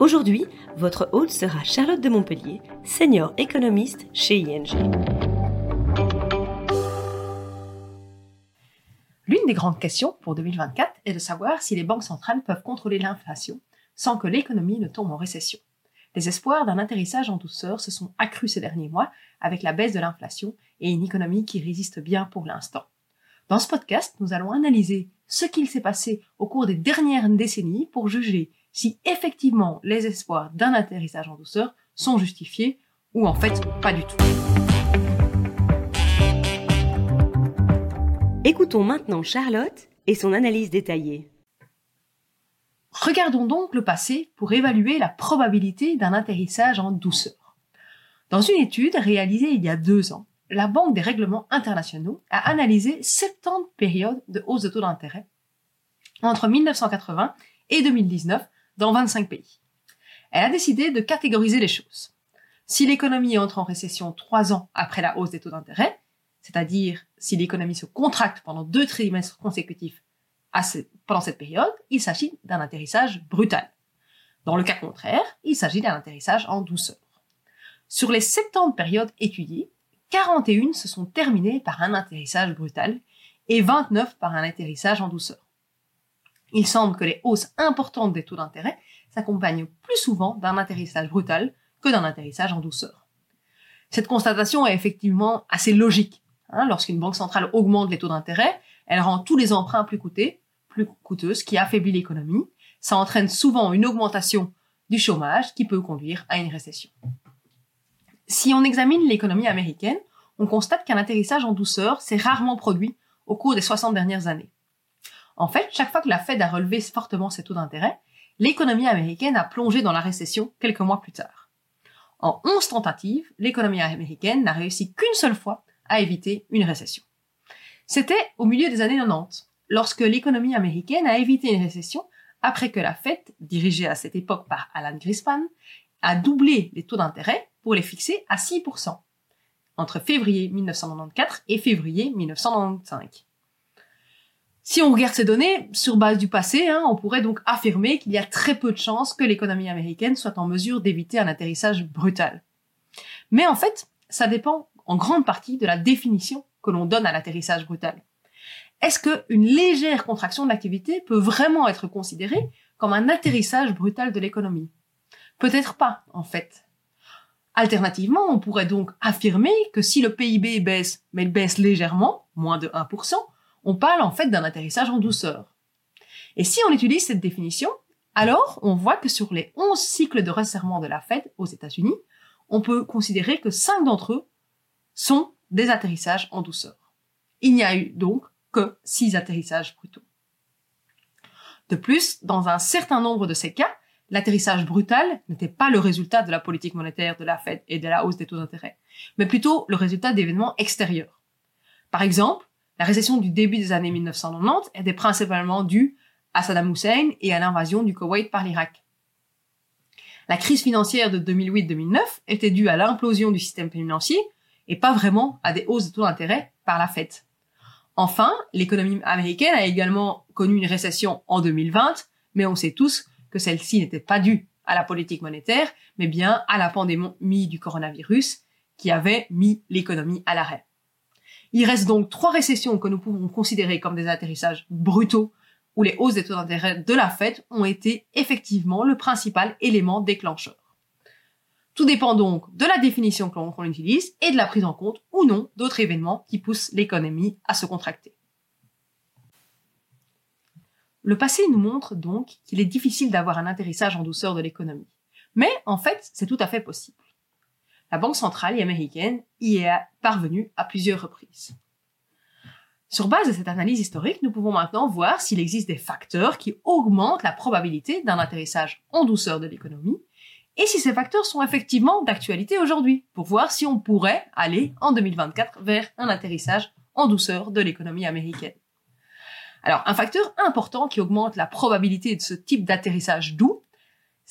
Aujourd'hui, votre hôte sera Charlotte de Montpellier, senior économiste chez ING. L'une des grandes questions pour 2024 est de savoir si les banques centrales peuvent contrôler l'inflation sans que l'économie ne tombe en récession. Les espoirs d'un atterrissage en douceur se sont accrus ces derniers mois avec la baisse de l'inflation et une économie qui résiste bien pour l'instant. Dans ce podcast, nous allons analyser ce qu'il s'est passé au cours des dernières décennies pour juger si effectivement les espoirs d'un atterrissage en douceur sont justifiés ou en fait pas du tout. Écoutons maintenant Charlotte et son analyse détaillée. Regardons donc le passé pour évaluer la probabilité d'un atterrissage en douceur. Dans une étude réalisée il y a deux ans, la Banque des règlements internationaux a analysé 70 périodes de hausse de taux d'intérêt entre 1980 et 2019 dans 25 pays. Elle a décidé de catégoriser les choses. Si l'économie entre en récession trois ans après la hausse des taux d'intérêt, c'est-à-dire si l'économie se contracte pendant deux trimestres consécutifs pendant cette période, il s'agit d'un atterrissage brutal. Dans le cas contraire, il s'agit d'un atterrissage en douceur. Sur les 70 périodes étudiées, 41 se sont terminées par un atterrissage brutal et 29 par un atterrissage en douceur. Il semble que les hausses importantes des taux d'intérêt s'accompagnent plus souvent d'un atterrissage brutal que d'un atterrissage en douceur. Cette constatation est effectivement assez logique. Hein. Lorsqu'une banque centrale augmente les taux d'intérêt, elle rend tous les emprunts plus plus coûteux, ce qui affaiblit l'économie. Ça entraîne souvent une augmentation du chômage qui peut conduire à une récession. Si on examine l'économie américaine, on constate qu'un atterrissage en douceur s'est rarement produit au cours des 60 dernières années. En fait, chaque fois que la Fed a relevé fortement ses taux d'intérêt, l'économie américaine a plongé dans la récession quelques mois plus tard. En 11 tentatives, l'économie américaine n'a réussi qu'une seule fois à éviter une récession. C'était au milieu des années 90, lorsque l'économie américaine a évité une récession après que la Fed, dirigée à cette époque par Alan Greenspan, a doublé les taux d'intérêt pour les fixer à 6%, entre février 1994 et février 1995. Si on regarde ces données sur base du passé, hein, on pourrait donc affirmer qu'il y a très peu de chances que l'économie américaine soit en mesure d'éviter un atterrissage brutal. Mais en fait, ça dépend en grande partie de la définition que l'on donne à l'atterrissage brutal. Est-ce qu'une légère contraction de l'activité peut vraiment être considérée comme un atterrissage brutal de l'économie? Peut-être pas, en fait. Alternativement, on pourrait donc affirmer que si le PIB baisse, mais il baisse légèrement, moins de 1%, on parle en fait d'un atterrissage en douceur. Et si on utilise cette définition, alors on voit que sur les 11 cycles de resserrement de la Fed aux États-Unis, on peut considérer que 5 d'entre eux sont des atterrissages en douceur. Il n'y a eu donc que 6 atterrissages brutaux. De plus, dans un certain nombre de ces cas, l'atterrissage brutal n'était pas le résultat de la politique monétaire de la Fed et de la hausse des taux d'intérêt, mais plutôt le résultat d'événements extérieurs. Par exemple, la récession du début des années 1990 était principalement due à Saddam Hussein et à l'invasion du Koweït par l'Irak. La crise financière de 2008-2009 était due à l'implosion du système financier et pas vraiment à des hausses de taux d'intérêt par la Fed. Enfin, l'économie américaine a également connu une récession en 2020, mais on sait tous que celle-ci n'était pas due à la politique monétaire, mais bien à la pandémie du coronavirus qui avait mis l'économie à l'arrêt. Il reste donc trois récessions que nous pouvons considérer comme des atterrissages brutaux où les hausses des taux d'intérêt de la Fed ont été effectivement le principal élément déclencheur. Tout dépend donc de la définition que l'on utilise et de la prise en compte ou non d'autres événements qui poussent l'économie à se contracter. Le passé nous montre donc qu'il est difficile d'avoir un atterrissage en douceur de l'économie. Mais en fait, c'est tout à fait possible. La Banque centrale américaine y est parvenue à plusieurs reprises. Sur base de cette analyse historique, nous pouvons maintenant voir s'il existe des facteurs qui augmentent la probabilité d'un atterrissage en douceur de l'économie et si ces facteurs sont effectivement d'actualité aujourd'hui, pour voir si on pourrait aller en 2024 vers un atterrissage en douceur de l'économie américaine. Alors, un facteur important qui augmente la probabilité de ce type d'atterrissage doux,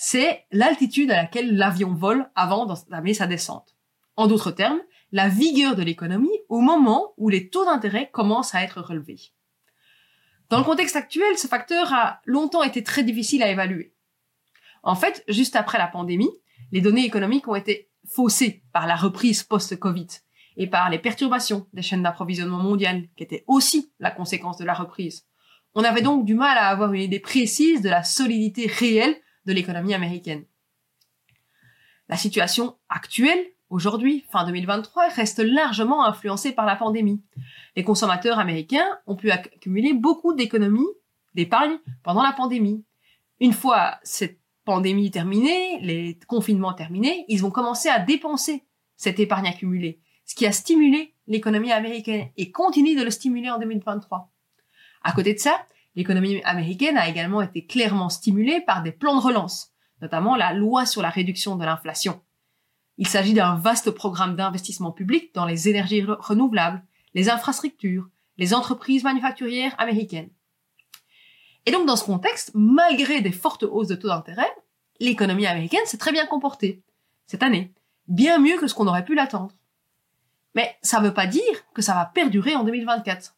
c'est l'altitude à laquelle l'avion vole avant d'entamer sa descente. En d'autres termes, la vigueur de l'économie au moment où les taux d'intérêt commencent à être relevés. Dans le contexte actuel, ce facteur a longtemps été très difficile à évaluer. En fait, juste après la pandémie, les données économiques ont été faussées par la reprise post-Covid et par les perturbations des chaînes d'approvisionnement mondiales, qui étaient aussi la conséquence de la reprise. On avait donc du mal à avoir une idée précise de la solidité réelle l'économie américaine. La situation actuelle, aujourd'hui, fin 2023, reste largement influencée par la pandémie. Les consommateurs américains ont pu accumuler beaucoup d'économies, d'épargne pendant la pandémie. Une fois cette pandémie terminée, les confinements terminés, ils vont commencer à dépenser cette épargne accumulée, ce qui a stimulé l'économie américaine et continue de le stimuler en 2023. À côté de ça, l'économie américaine a également été clairement stimulée par des plans de relance, notamment la loi sur la réduction de l'inflation. Il s'agit d'un vaste programme d'investissement public dans les énergies renouvelables, les infrastructures, les entreprises manufacturières américaines. Et donc, dans ce contexte, malgré des fortes hausses de taux d'intérêt, l'économie américaine s'est très bien comportée cette année, bien mieux que ce qu'on aurait pu l'attendre. Mais ça ne veut pas dire que ça va perdurer en 2024.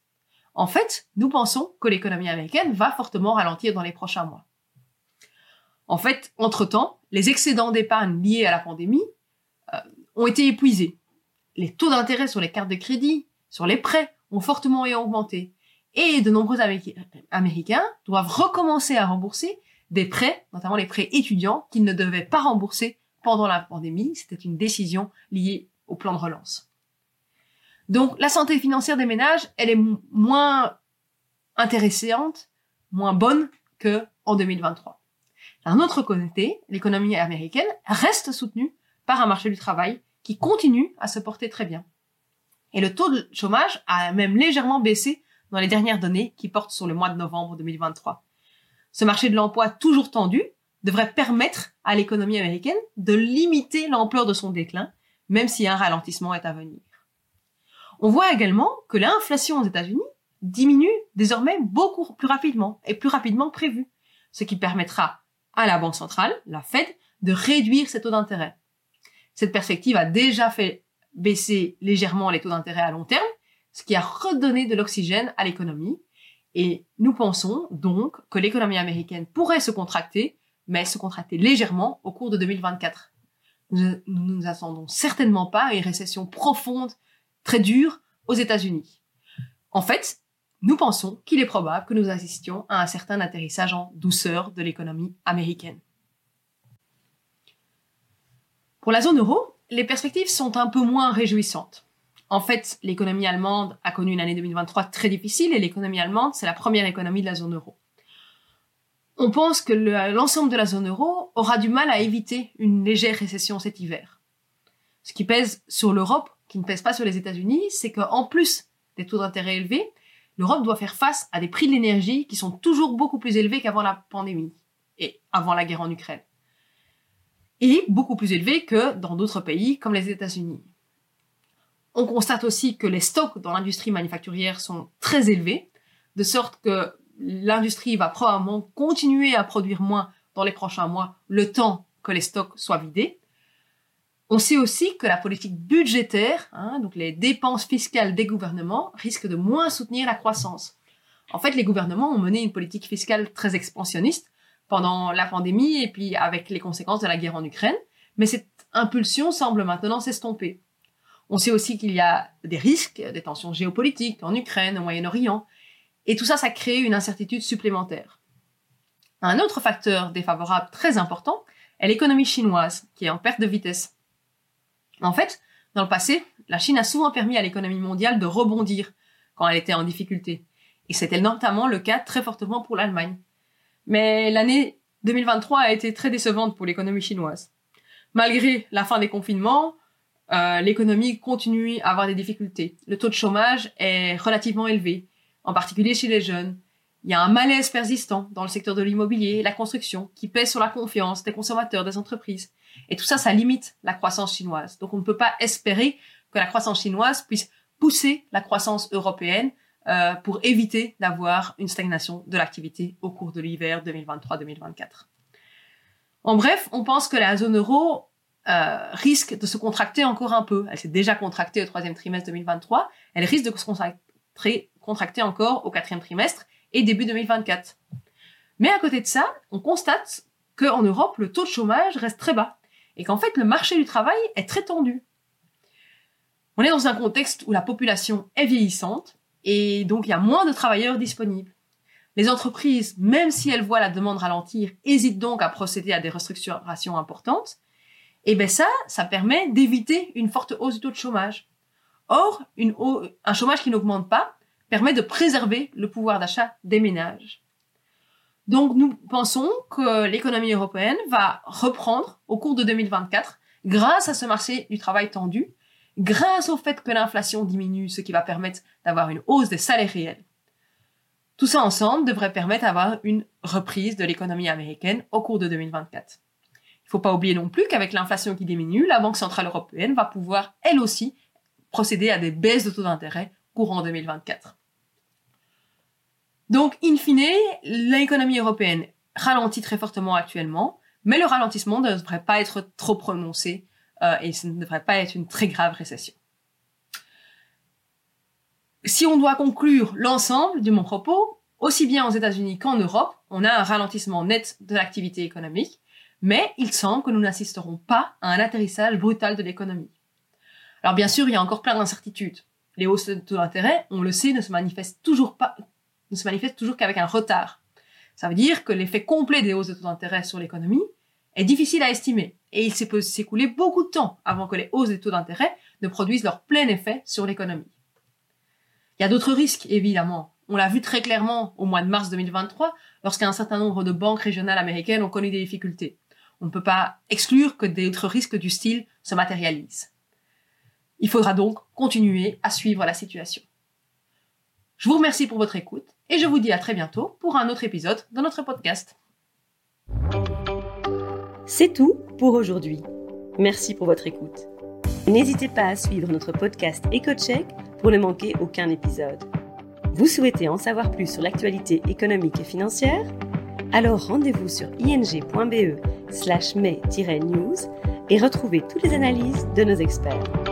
En fait, nous pensons que l'économie américaine va fortement ralentir dans les prochains mois. En fait, entre-temps, les excédents d'épargne liés à la pandémie euh, ont été épuisés. Les taux d'intérêt sur les cartes de crédit, sur les prêts, ont fortement augmenté et de nombreux Américains doivent recommencer à rembourser des prêts, notamment les prêts étudiants, qu'ils ne devaient pas rembourser pendant la pandémie. C'était une décision liée au plan de relance. Donc la santé financière des ménages, elle est moins intéressante, moins bonne que en 2023. D'un autre côté, l'économie américaine reste soutenue par un marché du travail qui continue à se porter très bien. Et le taux de chômage a même légèrement baissé dans les dernières données qui portent sur le mois de novembre 2023. Ce marché de l'emploi toujours tendu devrait permettre à l'économie américaine de limiter l'ampleur de son déclin, même si un ralentissement est à venir. On voit également que l'inflation aux États-Unis diminue désormais beaucoup plus rapidement et plus rapidement prévu, ce qui permettra à la Banque centrale, la Fed, de réduire ses taux d'intérêt. Cette perspective a déjà fait baisser légèrement les taux d'intérêt à long terme, ce qui a redonné de l'oxygène à l'économie. Et nous pensons donc que l'économie américaine pourrait se contracter, mais se contracter légèrement au cours de 2024. Nous ne nous attendons certainement pas à une récession profonde, très dure aux États-Unis. En fait, nous pensons qu'il est probable que nous assistions à un certain atterrissage en douceur de l'économie américaine. Pour la zone euro, les perspectives sont un peu moins réjouissantes. En fait, l'économie allemande a connu une année 2023 très difficile et l'économie allemande, c'est la première économie de la zone euro. On pense que l'ensemble de la zone euro aura du mal à éviter une légère récession cet hiver. Ce qui pèse sur l'Europe, qui ne pèse pas sur les États-Unis, c'est qu'en plus des taux d'intérêt élevés, l'Europe doit faire face à des prix de l'énergie qui sont toujours beaucoup plus élevés qu'avant la pandémie et avant la guerre en Ukraine. Et beaucoup plus élevés que dans d'autres pays comme les États-Unis. On constate aussi que les stocks dans l'industrie manufacturière sont très élevés, de sorte que l'industrie va probablement continuer à produire moins dans les prochains mois, le temps que les stocks soient vidés. On sait aussi que la politique budgétaire, hein, donc les dépenses fiscales des gouvernements, risque de moins soutenir la croissance. En fait, les gouvernements ont mené une politique fiscale très expansionniste pendant la pandémie et puis avec les conséquences de la guerre en Ukraine, mais cette impulsion semble maintenant s'estomper. On sait aussi qu'il y a des risques, des tensions géopolitiques en Ukraine, au Moyen-Orient, et tout ça, ça crée une incertitude supplémentaire. Un autre facteur défavorable très important est l'économie chinoise, qui est en perte de vitesse. En fait, dans le passé, la Chine a souvent permis à l'économie mondiale de rebondir quand elle était en difficulté. Et c'était notamment le cas très fortement pour l'Allemagne. Mais l'année 2023 a été très décevante pour l'économie chinoise. Malgré la fin des confinements, euh, l'économie continue à avoir des difficultés. Le taux de chômage est relativement élevé, en particulier chez les jeunes. Il y a un malaise persistant dans le secteur de l'immobilier et la construction qui pèse sur la confiance des consommateurs, des entreprises. Et tout ça, ça limite la croissance chinoise. Donc on ne peut pas espérer que la croissance chinoise puisse pousser la croissance européenne euh, pour éviter d'avoir une stagnation de l'activité au cours de l'hiver 2023-2024. En bref, on pense que la zone euro euh, risque de se contracter encore un peu. Elle s'est déjà contractée au troisième trimestre 2023. Elle risque de se contracter, contracter encore au quatrième trimestre et début 2024. Mais à côté de ça, on constate qu'en Europe, le taux de chômage reste très bas et qu'en fait, le marché du travail est très tendu. On est dans un contexte où la population est vieillissante et donc il y a moins de travailleurs disponibles. Les entreprises, même si elles voient la demande ralentir, hésitent donc à procéder à des restructurations importantes. Et ben ça, ça permet d'éviter une forte hausse du taux de chômage. Or, un chômage qui n'augmente pas permet de préserver le pouvoir d'achat des ménages. Donc nous pensons que l'économie européenne va reprendre au cours de 2024 grâce à ce marché du travail tendu grâce au fait que l'inflation diminue, ce qui va permettre d'avoir une hausse des salaires réels. Tout ça ensemble devrait permettre d'avoir une reprise de l'économie américaine au cours de 2024. Il ne faut pas oublier non plus qu'avec l'inflation qui diminue, la Banque Centrale Européenne va pouvoir, elle aussi, procéder à des baisses de taux d'intérêt courant 2024. Donc, in fine, l'économie européenne ralentit très fortement actuellement, mais le ralentissement ne devrait pas être trop prononcé euh, et ce ne devrait pas être une très grave récession. Si on doit conclure l'ensemble de mon propos, aussi bien aux États-Unis qu'en Europe, on a un ralentissement net de l'activité économique, mais il semble que nous n'assisterons pas à un atterrissage brutal de l'économie. Alors bien sûr, il y a encore plein d'incertitudes. Les hausses de taux d'intérêt, on le sait, ne se manifestent toujours pas, ne se manifestent toujours qu'avec un retard. Ça veut dire que l'effet complet des hausses de taux d'intérêt sur l'économie est difficile à estimer et il s'est s'écouler beaucoup de temps avant que les hausses des taux d'intérêt ne produisent leur plein effet sur l'économie. Il y a d'autres risques, évidemment. On l'a vu très clairement au mois de mars 2023, lorsqu'un certain nombre de banques régionales américaines ont connu des difficultés. On ne peut pas exclure que d'autres risques du style se matérialisent. Il faudra donc continuer à suivre la situation. Je vous remercie pour votre écoute et je vous dis à très bientôt pour un autre épisode de notre podcast. C'est tout pour aujourd'hui. Merci pour votre écoute. N'hésitez pas à suivre notre podcast EcoCheck pour ne manquer aucun épisode. Vous souhaitez en savoir plus sur l'actualité économique et financière? Alors rendez-vous sur ing.be slash news et retrouvez toutes les analyses de nos experts.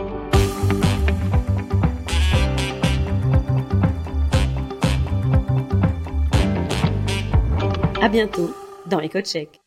À bientôt dans EcoCheck.